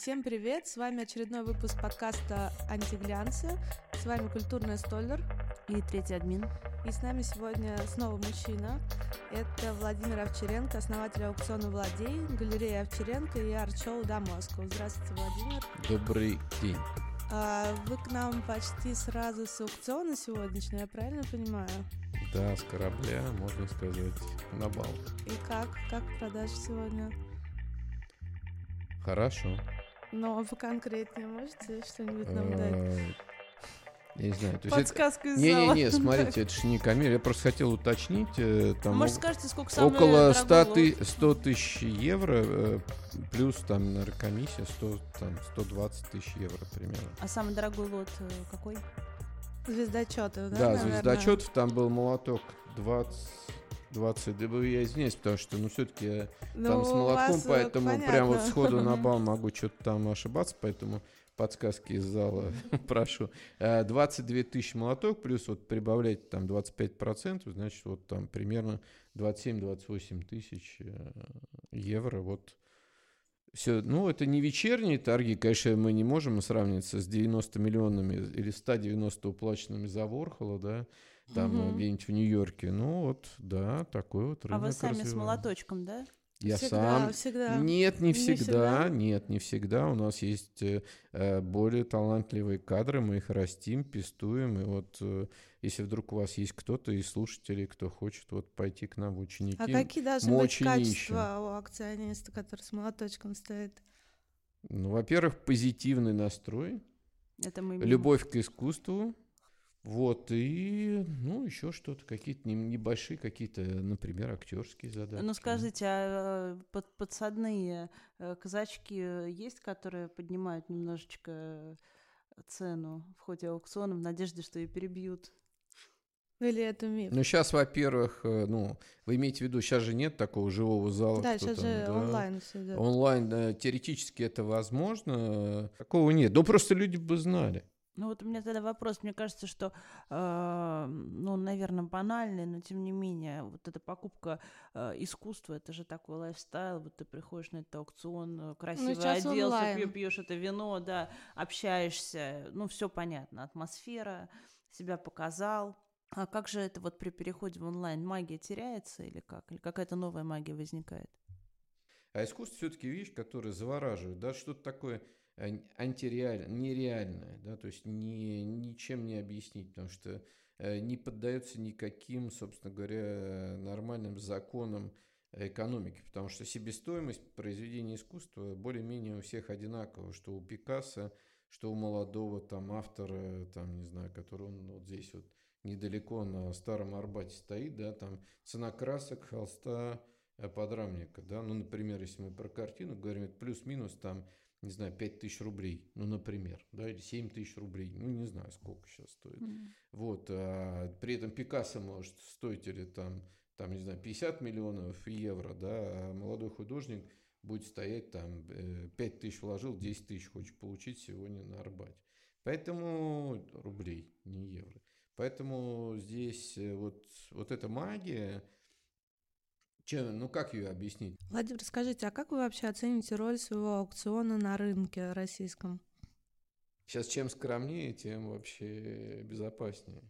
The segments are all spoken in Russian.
Всем привет! С вами очередной выпуск подкаста «Антиглянцы». С вами культурный столер. И третий админ. И с нами сегодня снова мужчина. Это Владимир Овчаренко, основатель аукциона «Владей», галерея Овчаренко и арт-шоу «Да Москва». Здравствуйте, Владимир. Добрый день. А, вы к нам почти сразу с аукциона сегодняшнего, я правильно понимаю? Да, с корабля, можно сказать, на бал. И как? Как продажи сегодня? Хорошо. Но вы конкретнее можете что-нибудь нам дать? Я не знаю. То есть Подсказку из. Не, зала. не, не, смотрите, это же не коммерция. Я просто хотел уточнить. э, Там Может, скажете, сколько самый около 100, дорогой ты- лот? 100 тысяч евро, э, плюс там наркомиссия 100, там, 120 тысяч евро примерно. А самый дорогой лот э, какой? Звездочеты, да, Да, наверное? звездочетов там был молоток 20... 20, да, я извиняюсь, потому что, ну, все-таки Ну, там с у молотком, вас, э, поэтому прям вот понятно. сходу на бал могу что-то там ошибаться, поэтому подсказки из зала прошу. Э, 22 тысячи молоток, плюс вот прибавляйте там 25%, значит, вот там примерно 27-28 тысяч э, евро, вот. Все, ну, это не вечерние торги, конечно, мы не можем сравниться с 90 миллионами или 190 уплаченными за Ворхола, да, там э, Мгм. где-нибудь в Нью-Йорке. Ну, вот, да, такой вот рынок а вы сами с развивается. молоточком, да? Я всегда, сам. всегда. Нет, не Не всегда, всегда? нет, не всегда. У нас есть э, э, более талантливые кадры, мы их растим, пестуем. И вот э, если вдруг у вас есть кто-то из слушателей, кто хочет вот пойти к нам в ученики, А какие должны мы быть качества у акциониста, который с молоточком стоит? ну, во-первых, позитивный настрой, Это мы любовь к искусству. Вот, и, ну, еще что-то, какие-то не- небольшие, какие-то, например, актерские задачи. Ну скажите, а э, под- подсадные э, казачки есть, которые поднимают немножечко э, цену в ходе аукциона в надежде, что ее перебьют? Или это миф? Ну, сейчас, во-первых, ну, вы имеете в виду, сейчас же нет такого живого зала. да, сейчас там, же да. онлайн все идет. Онлайн, э, теоретически это возможно. Такого нет. Ну, просто люди бы знали. Ну вот у меня тогда вопрос. Мне кажется, что, э, ну, наверное, банальный, но тем не менее, вот эта покупка э, искусства, это же такой лайфстайл. Вот ты приходишь на этот аукцион, красиво сейчас оделся, пью- пьешь это вино, да, общаешься. Ну, все понятно. Атмосфера, себя показал. А как же это вот при переходе в онлайн? Магия теряется или как? Или какая-то новая магия возникает? А искусство все-таки вещь, которая завораживает, да, что-то такое антиреальное, нереальное, да, то есть ни, ничем не объяснить, потому что э, не поддается никаким, собственно говоря, нормальным законам экономики, потому что себестоимость произведения искусства более-менее у всех одинакова, что у Пикассо, что у молодого там автора, там, не знаю, который он вот здесь вот недалеко на Старом Арбате стоит, да, там цена красок, холста, э, подрамника, да, ну, например, если мы про картину говорим, плюс-минус там, не знаю, 5 тысяч рублей, ну, например, да, или 7 тысяч рублей, ну, не знаю, сколько сейчас стоит. Вот, а при этом Пикассо может стоить или там, там, не знаю, 50 миллионов евро, да, а молодой художник будет стоять там, 5 тысяч вложил, 10 тысяч хочет получить сегодня на Арбате. Поэтому рублей, не евро. Поэтому здесь э, вот, вот эта магия, чем, ну как ее объяснить? Владимир, скажите, а как вы вообще оцените роль своего аукциона на рынке российском? Сейчас чем скромнее, тем вообще безопаснее.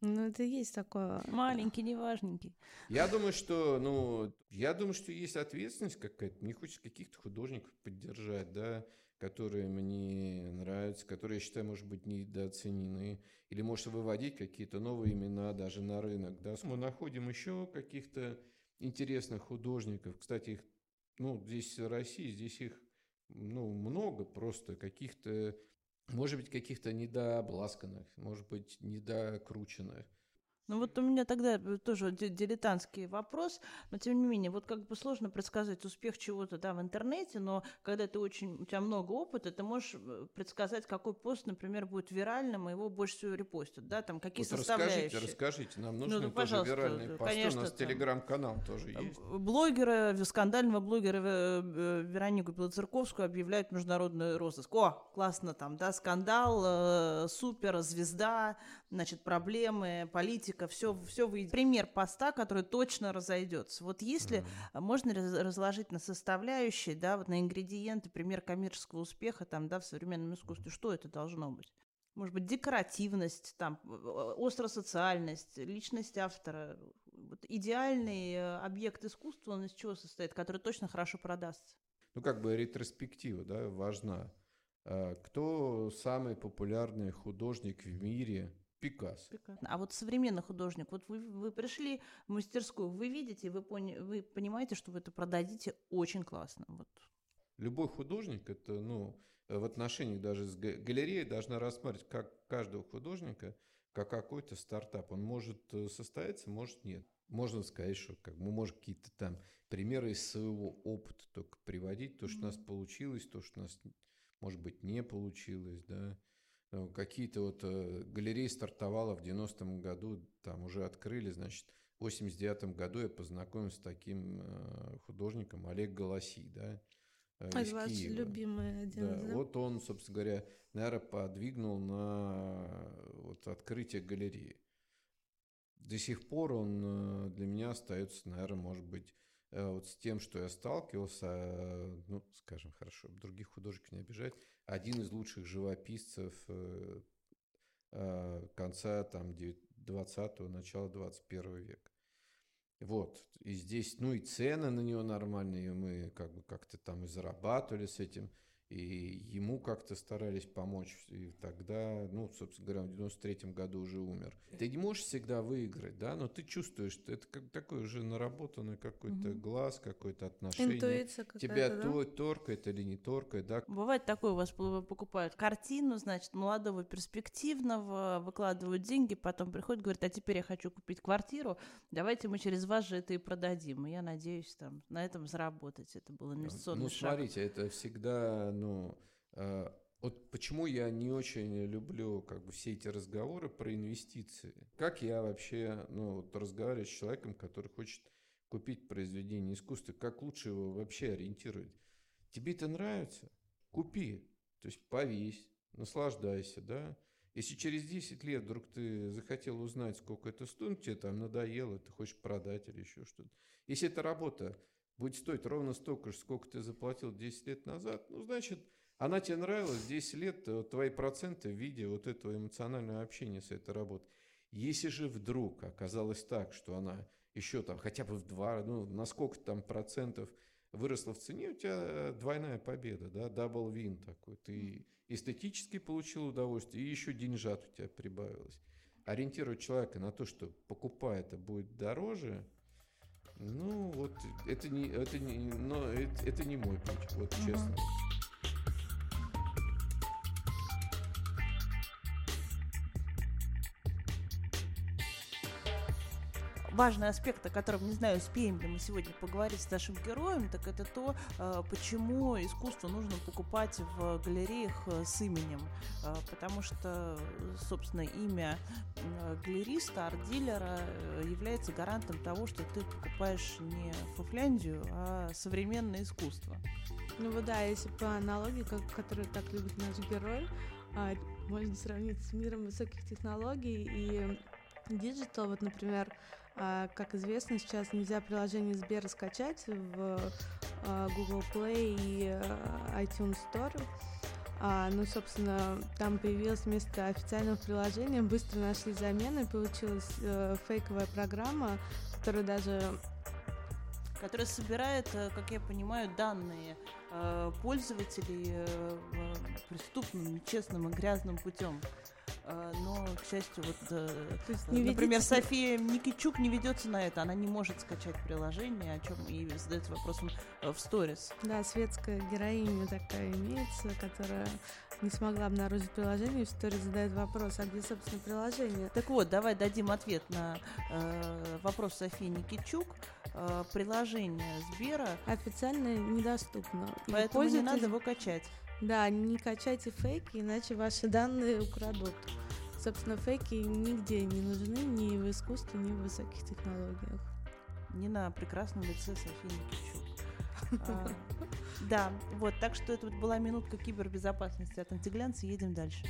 Ну, это есть такое. Маленький, неважненький. Я думаю, что, ну, я думаю, что есть ответственность какая-то. Мне хочется каких-то художников поддержать, да, которые мне нравятся, которые, я считаю, может быть, недооценены. Или, может, выводить какие-то новые имена даже на рынок, да. Мы находим еще каких-то интересных художников. Кстати, их, ну, здесь России, здесь их, ну, много просто каких-то, может быть, каких-то недообласканных, может быть, недокрученных. Ну вот у меня тогда тоже дилетантский вопрос, но тем не менее, вот как бы сложно предсказать успех чего-то да, в интернете, но когда ты очень, у тебя много опыта, ты можешь э, предсказать, какой пост, например, будет виральным, и его больше всего репостят, да, там какие вот составляющие. Расскажите, расскажите, нам нужны ну, тоже виральные посты, конечно, у нас телеграм-канал тоже э, есть. Блогера, скандального блогера э, Веронику Белоцерковскую объявляют международный розыск. О, классно там, да, скандал, супер, звезда, значит, проблемы, политика, все, все выйдет. Пример поста, который точно разойдется. Вот если mm-hmm. можно разложить на составляющие, да, вот на ингредиенты, пример коммерческого успеха там, да, в современном искусстве, что это должно быть? Может быть, декоративность, там, остросоциальность, личность автора. Вот идеальный э, объект искусства, он из чего состоит, который точно хорошо продастся? Ну, как бы ретроспектива, да, важна. А кто самый популярный художник в мире Пикассо. Пикассо. А вот современный художник, вот вы, вы пришли в мастерскую, вы видите, вы, пони, вы понимаете, что вы это продадите очень классно. Вот. Любой художник, это, ну, в отношениях даже с галереей должна рассматривать как каждого художника, как какой-то стартап. Он может э, состояться, может нет. Можно сказать, что как мы можем какие-то там примеры из своего опыта только приводить, то, что mm-hmm. у нас получилось, то, что у нас, может быть, не получилось, да. Э, какие-то вот э, галереи стартовала в 90-м году, там уже открыли, значит, в 89 году я познакомился с таким э, художником Олег Голоси, да, из ваш Киева. любимый один, да, да? Вот он, собственно говоря, наверное, подвигнул на вот открытие галереи. До сих пор он для меня остается, наверное, может быть, вот с тем, что я сталкивался, ну, скажем, хорошо, других художников не обижать, один из лучших живописцев э, э, конца там 20-го, начала 21 века. Вот, и здесь, ну и цены на него нормальные, мы как бы как-то там и зарабатывали с этим – и ему как-то старались помочь. И тогда, ну, собственно говоря, в 93-м году уже умер. Ты не можешь всегда выиграть, да, но ты чувствуешь, что это как такой уже наработанный какой-то угу. глаз, какое-то отношение. Интуиция Тебя да? то торкает или не торкает, да. Бывает такое, у вас покупают картину, значит, молодого, перспективного, выкладывают деньги, потом приходят, говорят, а теперь я хочу купить квартиру, давайте мы через вас же это и продадим. И я надеюсь, там, на этом заработать. Это был инвестиционный ну, шаг. Ну, смотрите, это всегда ну, э, вот почему я не очень люблю как бы все эти разговоры про инвестиции. Как я вообще, ну, вот разговариваю с человеком, который хочет купить произведение искусства, как лучше его вообще ориентировать? Тебе это нравится? Купи. То есть повесь, наслаждайся, да? Если через 10 лет вдруг ты захотел узнать, сколько это стоит, тебе там надоело, ты хочешь продать или еще что-то. Если эта работа будет стоить ровно столько же, сколько ты заплатил 10 лет назад, ну, значит, она тебе нравилась 10 лет, э, твои проценты в виде вот этого эмоционального общения с этой работой. Если же вдруг оказалось так, что она еще там хотя бы в два, ну, на сколько там процентов выросла в цене, у тебя двойная победа, да, double win такой. Ты эстетически получил удовольствие, и еще деньжат у тебя прибавилось. Ориентировать человека на то, что покупая это будет дороже, ну, вот это не, это не, но это, это не мой путь, вот честно. Важный аспект, о котором, не знаю, успеем ли мы сегодня поговорить с нашим героем, так это то, э, почему искусство нужно покупать в галереях э, с именем. Э, потому что, собственно, имя галериста, арт-дилера является гарантом того, что ты покупаешь не Фуфляндию, а современное искусство. Ну вот да, если по аналогии, как, которую так любит наш герой, а, можно сравнить с миром высоких технологий и digital. Вот, например, а, как известно, сейчас нельзя приложение Сбера скачать в а, Google Play и а, iTunes Store. А, ну, собственно, там появилось вместо официального приложения, быстро нашли замены, получилась э, фейковая программа, которая даже которая собирает, э, как я понимаю, данные э, пользователей преступным, нечестным и грязным путем. А, но, к счастью, вот, э, есть не например, ведите- София Никичук не ведется на это, она не может скачать приложение, о чем и задается вопросом э, в сторис. Да, светская героиня такая имеется, которая не смогла обнаружить приложение, и в истории задает вопрос, а где, собственно, приложение? Так вот, давай дадим ответ на э, вопрос Софии Никичук. Э, приложение Сбера, Официально недоступно. Поэтому не надо его качать. Да, не качайте фейки, иначе ваши данные украдут. Собственно, фейки нигде не нужны, ни в искусстве, ни в высоких технологиях. Не на прекрасном лице Софии Никичук. А, Да, вот, так что это вот была минутка кибербезопасности от антиглянца, едем дальше.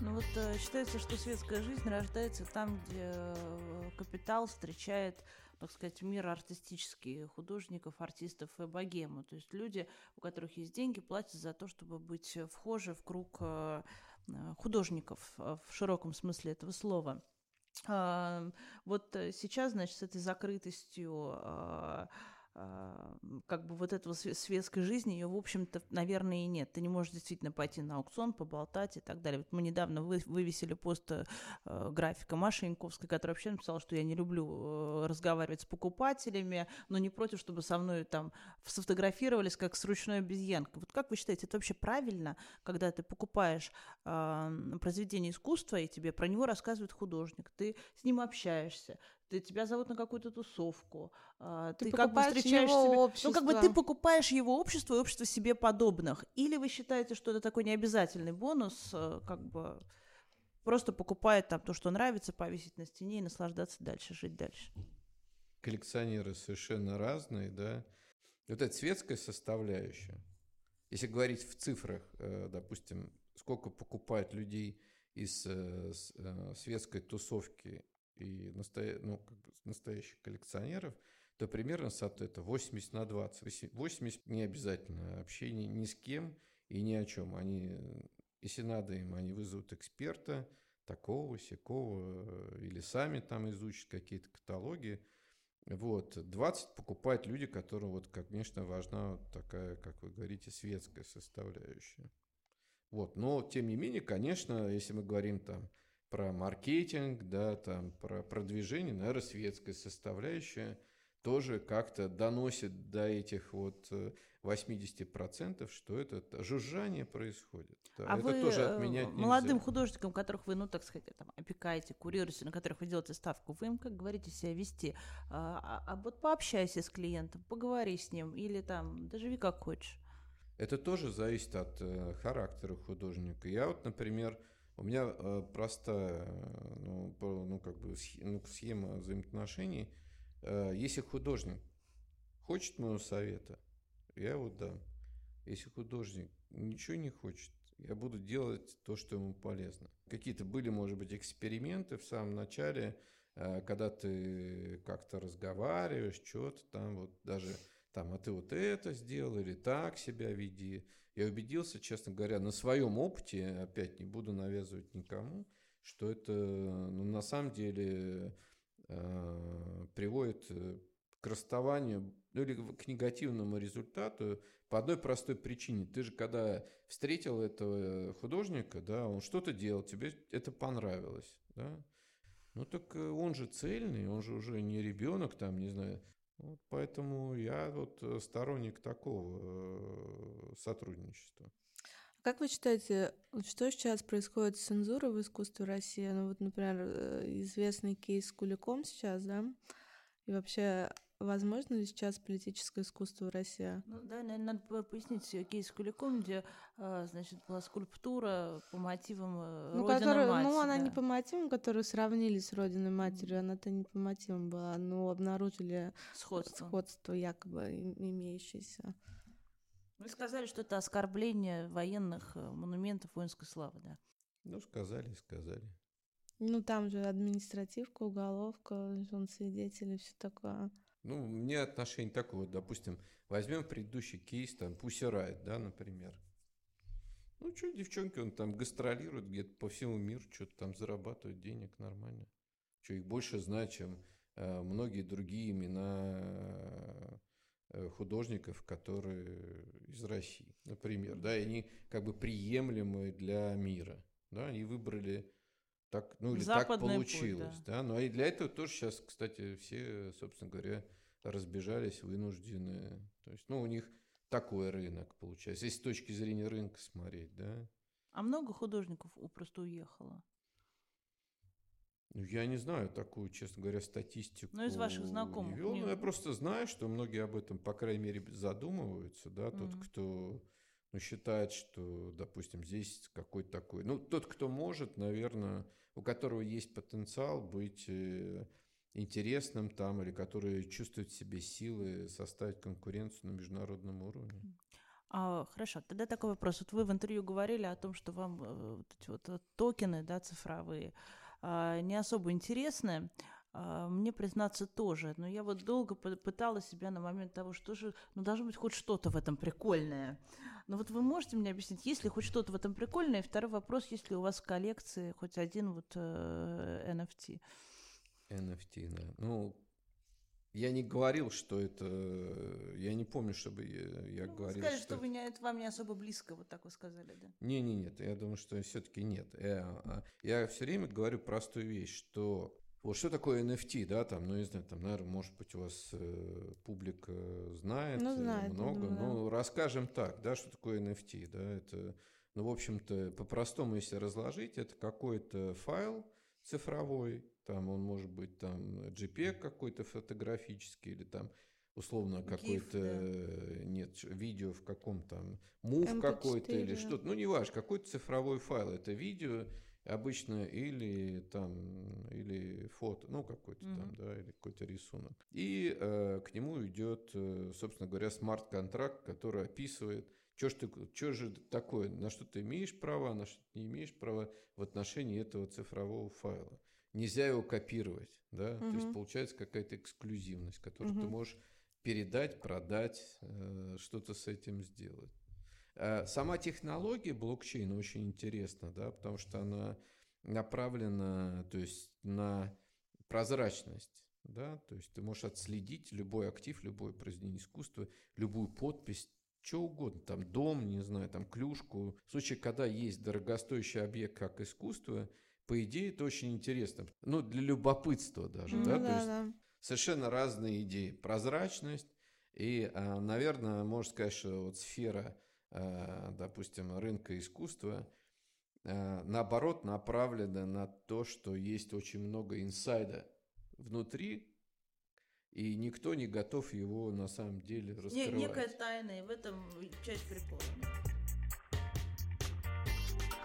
Ну вот э, считается, что светская жизнь рождается там, где э, капитал встречает, так сказать, мир артистический, художников, артистов и богему. То есть люди, у которых есть деньги, платят за то, чтобы быть вхожи в круг э, э, художников э, в широком смысле этого слова. А, Вот сейчас, значит, с этой закрытостью а, как бы вот этого све- светской жизни, ее, в общем-то, наверное, и нет. Ты не можешь действительно пойти на аукцион, поболтать и так далее. Вот мы недавно вы- вывесили пост э, э, графика Маши Янковской, которая вообще написала, что я не люблю э, разговаривать с покупателями, но не против, чтобы со мной там сфотографировались как с ручной обезьянкой. Вот как вы считаете, это вообще правильно, когда ты покупаешь а, произведение искусства, и тебе про него рассказывает художник, ты с ним общаешься, ты, тебя зовут на какую-то тусовку, а, Ты ты, как бы встречаешь его себя... Ну, как бы общество. ты покупаешь его общество и общество себе подобных. Или вы считаете, что это такой необязательный бонус, э, как бы просто покупает там то, что нравится, повесить на стене и наслаждаться дальше, жить дальше. коллекционеры совершенно разные, да. Вот эта светская составляющая, если говорить в цифрах, э, допустим, сколько покупает людей из э, светской тусовки и настоя- ну, как бы настоящих коллекционеров, то примерно это 80 на 20. Воси- 80 не обязательно общение ни с кем и ни о чем. Они, э, если надо им, они вызовут эксперта, такого, сякого, э, или сами там изучат какие-то каталоги. Вот. 20 покупают люди, которым, вот, как, конечно, важна вот такая, как вы говорите, светская составляющая. Вот. Но, тем не менее, конечно, если мы говорим там про маркетинг, да, там про продвижение, наверное, светская составляющая тоже как-то доносит до этих вот э, 80%, что это жужжание происходит. Да, а это вы тоже э, отменять нельзя. молодым художникам, которых вы, ну, так сказать, там, опекаете, курируете, на которых вы делаете ставку, вы им, как говорите, себя вести. А, а- а вот пообщайся с клиентом, поговори с ним, или там, доживи как хочешь. Это тоже зависит от э, характера художника. Я вот, например, у меня э, простая, ну, ну, как бы ну, схема взаимоотношений. Э, если художник хочет моего совета, я его дам. Если художник ничего не хочет, я буду делать то, что ему полезно. Какие-то были, может быть, эксперименты в самом начале, э, когда ты как-то разговариваешь, что-то там, вот даже там, а ты вот это сделал или так себя веди. Я убедился, честно говоря, на своем опыте, опять не буду навязывать никому, что это ну, на самом деле э, приводит э, к расставанию ну, или к негативному результату по одной простой причине. Ты же когда встретил этого художника, да, он что-то делал, тебе это понравилось, да, ну так э, он же цельный, он же уже не ребенок, там, не знаю. Вот поэтому я вот э, сторонник такого э, сотрудничества. Как вы считаете, что сейчас происходит с цензурой в искусстве России? Ну вот, например, э, известный кейс с Куликом сейчас, да? И вообще, возможно ли сейчас политическое искусство в России? Ну, да, наверное, надо по- пояснить кейс с Куликом, где, а, значит, была скульптура по мотивам э, Ну, Родина которую- мать. ну, она да. не по мотивам, которую сравнили с Родиной Матерью, она-то не по мотивам была, но обнаружили Сходство. сходство якобы им- имеющееся. Вы сказали, что это оскорбление военных э, монументов воинской славы, да? Ну, сказали, сказали. Ну, там же административка, уголовка, жен свидетелей, все такое. Ну, мне отношение такое, вот, допустим, возьмем предыдущий кейс, там, Пусирайт, да, например. Ну, что, девчонки, он там гастролирует где-то по всему миру, что-то там зарабатывают денег нормально. Что, их больше знают, чем э, многие другие имена э, художников, которые из России, например, да, и они как бы приемлемы для мира, да, они выбрали так, ну или Западный так получилось, путь, да. да, ну и для этого тоже сейчас, кстати, все, собственно говоря, разбежались, вынуждены, то есть, ну у них такой рынок получается, если с точки зрения рынка смотреть, да. А много художников просто уехало? Ну, я не знаю такую, честно говоря, статистику. Ну, из ваших знакомых. Не вел, но я просто знаю, что многие об этом, по крайней мере, задумываются, да, тот, mm-hmm. кто ну, считает, что, допустим, здесь какой-то такой... Ну, тот, кто может, наверное, у которого есть потенциал быть э, интересным там, или который чувствует в себе силы составить конкуренцию на международном уровне. А, хорошо, тогда такой вопрос. Вот вы в интервью говорили о том, что вам э, вот эти вот э, токены, да, цифровые, а, не особо интересны. А, мне, признаться, тоже. Но я вот долго пыталась себя на момент того, что же, ну, должно быть хоть что-то в этом прикольное. Но вот вы можете мне объяснить, есть ли хоть что-то в этом прикольное? И второй вопрос, есть ли у вас в коллекции хоть один вот э, NFT? NFT, да. Ну, я не говорил, что это... Я не помню, чтобы я, я ну, говорил, сказали, что... что вы не, это вам не особо близко, вот так вы сказали, да? Не, не, нет, я думаю, что все-таки нет. Я, а, я все время говорю простую вещь, что вот что такое NFT, да, там, ну, не знаю, там, наверное, может быть, у вас э, публика знает, ну, знает много, думаю, ну, расскажем так, да, что такое NFT, да, это, ну, в общем-то, по-простому, если разложить, это какой-то файл цифровой, там он может быть там JPEG какой-то фотографический или там условно какой-то да. нет видео в каком-то мув какой-то или что-то, ну не важно, какой-то цифровой файл, это видео обычно или там или фото, ну какой-то mm-hmm. там, да, или какой-то рисунок. И э, к нему идет, э, собственно говоря, смарт-контракт, который описывает, что ж ты, что же такое, на что ты имеешь право, на что ты не имеешь права в отношении этого цифрового файла нельзя его копировать, да, угу. то есть получается какая-то эксклюзивность, которую угу. ты можешь передать, продать, э, что-то с этим сделать. А сама технология блокчейна очень интересна, да, потому что она направлена, то есть на прозрачность, да, то есть ты можешь отследить любой актив, любое произведение искусства, любую подпись, что угодно, там дом, не знаю, там клюшку. В случае, когда есть дорогостоящий объект как искусство, по идее, это очень интересно. Ну, для любопытства даже, ну, да? да? То есть да. совершенно разные идеи. Прозрачность и, а, наверное, можно сказать, что вот сфера, допустим, рынка искусства, а, наоборот, направлена на то, что есть очень много инсайда внутри, и никто не готов его на самом деле раскрывать. Некая тайна, и в этом часть прикола.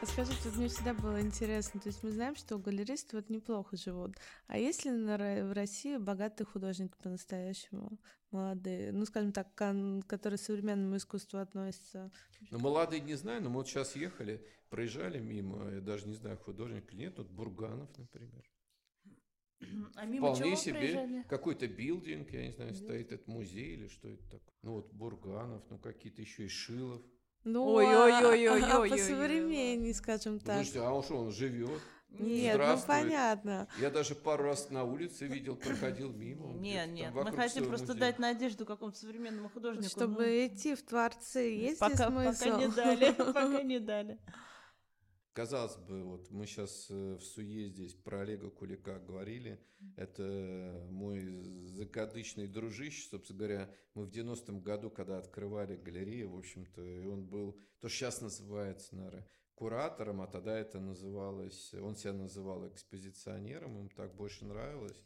А скажите, вот мне всегда было интересно, то есть мы знаем, что галеристы вот неплохо живут, а есть ли в России богатые художники по-настоящему, молодые, ну, скажем так, которые к современному искусству относятся? Ну, молодые не знаю, но мы вот сейчас ехали, проезжали мимо, я даже не знаю, художник или нет, вот Бурганов, например. А мимо Вполне себе какой-то билдинг, я не знаю, стоит это музей или что это такое. Ну вот Бурганов, ну какие-то еще и Шилов. Ну, Ой-ой-ой-ой-ой. А, по современнее, скажем так. Подожди, а он что, он живет? Нет, ну понятно. Я даже пару раз на улице видел, проходил мимо. Нет, нет, мы хотим просто дать надежду какому-то современному художнику. Чтобы ну. идти в творцы, есть пока, смысл? Пока не дали, пока не дали. Казалось бы, вот мы сейчас э, в Суе здесь про Олега Кулика говорили. Это мой закадычный дружище, собственно говоря. Мы в 90-м году, когда открывали галерею, в общем-то, и он был, то сейчас называется, наверное, куратором, а тогда это называлось, он себя называл экспозиционером, ему так больше нравилось.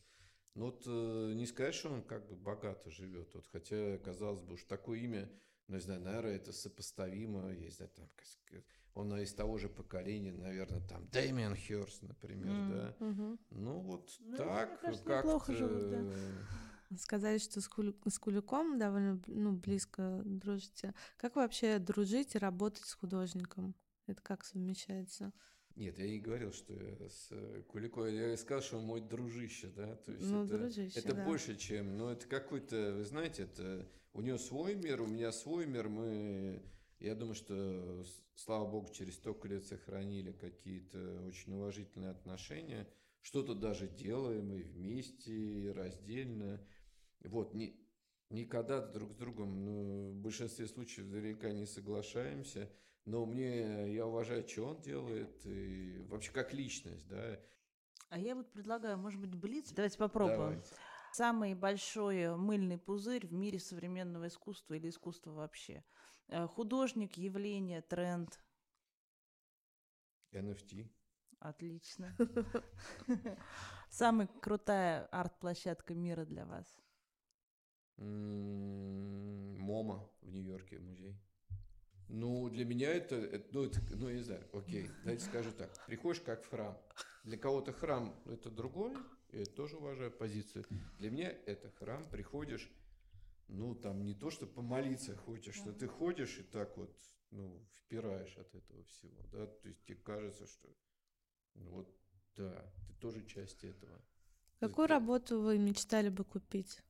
Но вот э, не сказать, что он как бы богато живет, вот, хотя, казалось бы, уж такое имя, ну, не знаю, наверное, это сопоставимо, есть, да, там, он из того же поколения, наверное, там Дэмиан Хёрст, например, mm, да. Угу. Ну вот ну, так, как живут, да. Сказали, что с, Куль... с Куликом довольно ну, близко дружите. Как вообще дружить и работать с художником? Это как совмещается? Нет, я не говорил, что я с Куликом. Я сказал, что он мой дружище, да. То есть ну, это, дружище, это да. больше, чем. Ну, это какой-то, вы знаете, это у него свой мир, у меня свой мир. Мы я думаю, что, слава богу, через столько лет сохранили какие-то очень уважительные отношения, что-то даже делаем и вместе, и раздельно. Вот, не, никогда друг с другом, ну, в большинстве случаев наверняка не соглашаемся, но мне, я уважаю, что он делает, и вообще как личность, да. А я вот предлагаю, может быть, блиц? Давайте попробуем. Давайте. Самый большой мыльный пузырь в мире современного искусства или искусства вообще. Э, Художник, явление, тренд. NFT. Отлично. Самая крутая арт-площадка мира для вас. М, МОМА в Нью-Йорке музей. Ну, для меня это, это- ну, это, ну, я не знаю, окей, давайте скажу так. Приходишь как в храм. Для кого-то храм – это другой, я тоже уважаю позицию. Для меня это храм, приходишь, ну, там не то, что помолиться хочешь, что ты ходишь и так вот, ну, впираешь от этого всего, да, то есть тебе кажется, что, ну, вот, да, ты тоже часть этого. Какую Это- работу вы мечтали бы купить?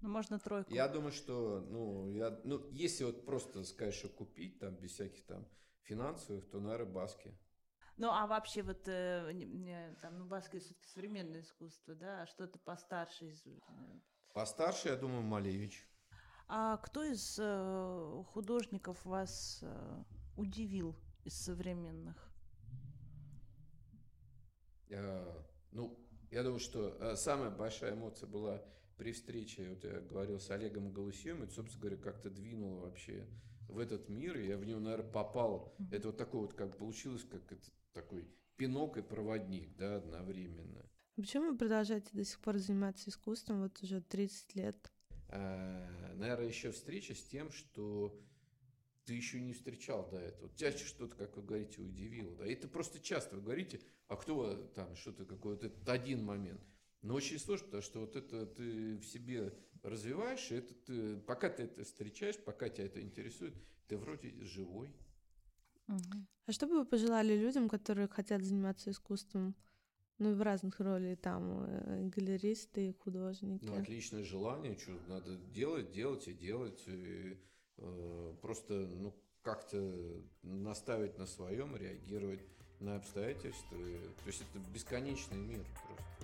Ну, можно тройку. Я думаю, что, ну, я, ну, если вот просто сказать, что купить, там, без всяких там финансовых, то, наверное, баски. Ну, а вообще вот, э, не- не, там, ну, баскет все-таки современное искусство, да, а что-то постарше из... Постарше, я думаю, Малевич. А кто из э, художников вас э, удивил из современных? Э, Ну, я думаю, что э, самая большая эмоция была при встрече, вот я говорил с Олегом Галусьем, это, собственно говоря, как-то двинуло вообще в этот мир, и я в него, наверное, попал. Это вот такой вот, как получилось, как это такой пинок и проводник, да, одновременно. Почему вы продолжаете до сих пор заниматься искусством вот уже 30 лет? наверное, еще встреча с тем, что ты еще не встречал до этого. Тебя что-то, как вы говорите, удивило. Да? И это просто часто вы говорите, а кто там что-то какой-то это один момент. Но очень сложно, потому что вот это ты в себе развиваешь, и это ты, пока ты это встречаешь, пока тебя это интересует, ты вроде живой. А что бы вы пожелали людям, которые хотят заниматься искусством? Ну, в разных ролях, там, э, галеристы, художники. Ну, отличное желание, что надо делать, делать и делать. И, э, просто, ну, как-то наставить на своем, реагировать на обстоятельства. То есть это бесконечный мир просто.